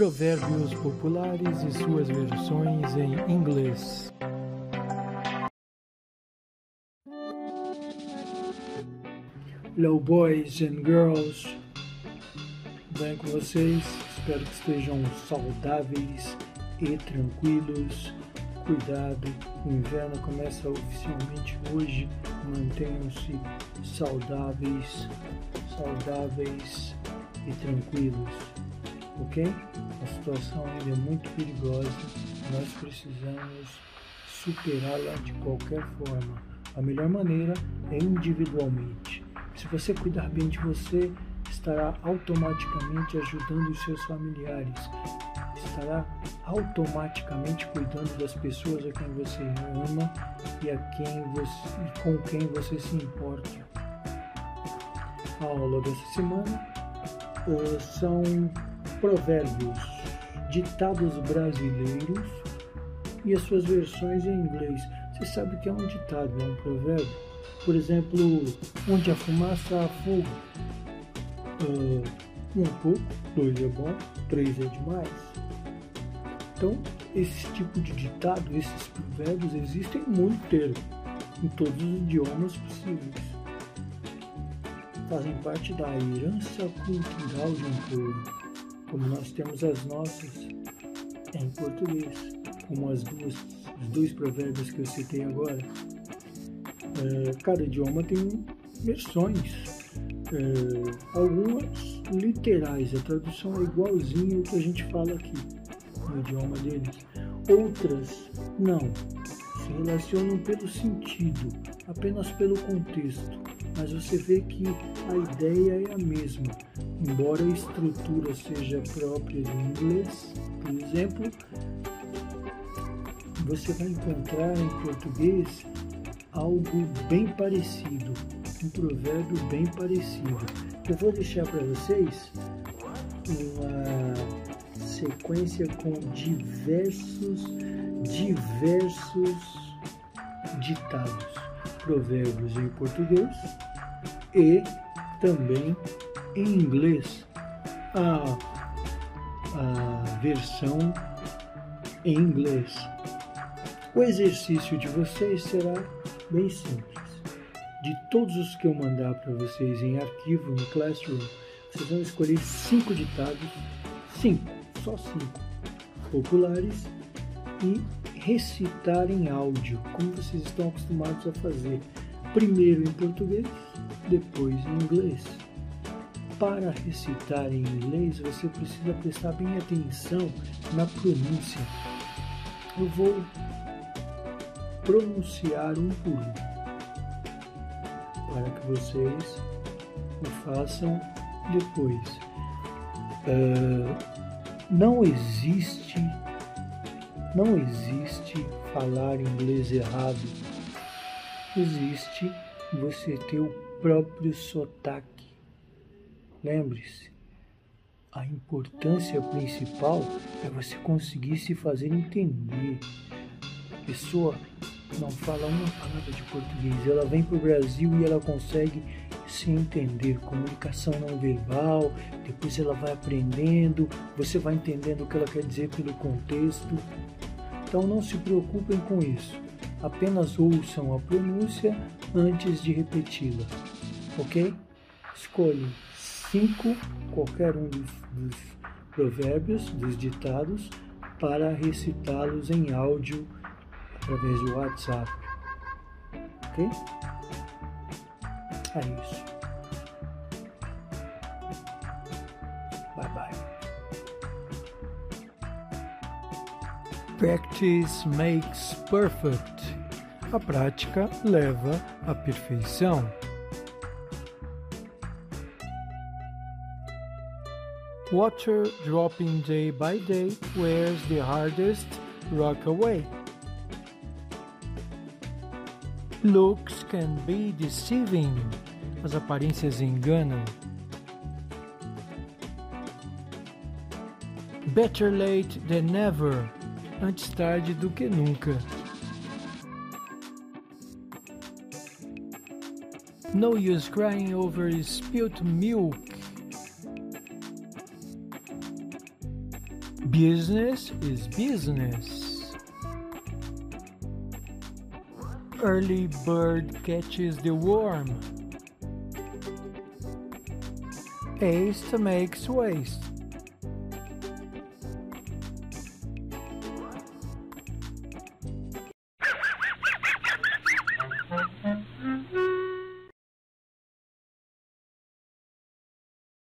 Provérbios populares e suas versões em inglês. Hello, boys and girls. Bem com vocês? Espero que estejam saudáveis e tranquilos. Cuidado, o inverno começa oficialmente hoje. Mantenham-se saudáveis, saudáveis e tranquilos, ok? A situação ainda é muito perigosa. Nós precisamos superá-la de qualquer forma. A melhor maneira é individualmente. Se você cuidar bem de você, estará automaticamente ajudando os seus familiares, estará automaticamente cuidando das pessoas a quem você ama e a quem você, com quem você se importa. A aula dessa semana uh, são provérbios, ditados brasileiros e as suas versões em inglês. Você sabe que é um ditado, é um provérbio? Por exemplo, onde a fumaça há fogo. Uh, um pouco, dois é bom, três é demais. Então, esse tipo de ditado, esses provérbios existem muito inteiro, em todos os idiomas possíveis. Fazem parte da herança cultural de um povo, como nós temos as nossas em português, como as duas, os dois provérbios que eu citei agora. É, cada idioma tem versões, é, algumas literais, a tradução é igualzinho ao que a gente fala aqui no idioma deles. Outras não, se relacionam pelo sentido, apenas pelo contexto, mas você vê que a ideia é a mesma, embora a estrutura seja própria do inglês, por exemplo, você vai encontrar em português algo bem parecido, um provérbio bem parecido. Eu vou deixar para vocês uma sequência com diversos, diversos ditados, provérbios em português e também em inglês. A, a versão em inglês. O exercício de vocês será bem simples. De todos os que eu mandar para vocês em arquivo no Classroom, vocês vão escolher cinco ditados, cinco, só cinco, populares e recitar em áudio, como vocês estão acostumados a fazer. Primeiro em português, depois em inglês. Para recitar em inglês, você precisa prestar bem atenção na pronúncia. Eu vou pronunciar um por um, para que vocês o façam depois. Uh, não existe, não existe falar inglês errado. Existe você ter o próprio sotaque. Lembre-se, a importância principal é você conseguir se fazer entender. A pessoa não fala uma palavra de português. Ela vem para o Brasil e ela consegue se entender, comunicação não verbal, depois ela vai aprendendo, você vai entendendo o que ela quer dizer pelo contexto. Então não se preocupem com isso, apenas ouçam a pronúncia antes de repeti-la, ok? Escolhe cinco, qualquer um dos, dos provérbios, dos ditados, para recitá-los em áudio através do WhatsApp. Ok? É isso. Bye bye. Practice makes perfect. A prática leva à perfeição. Water dropping day by day wears the hardest rock away. Looks can be deceiving. As aparências enganam. Better late than never. Antes tarde do que nunca. No use crying over spilt milk. Business is business. Early bird catches the worm. Haste makes waste.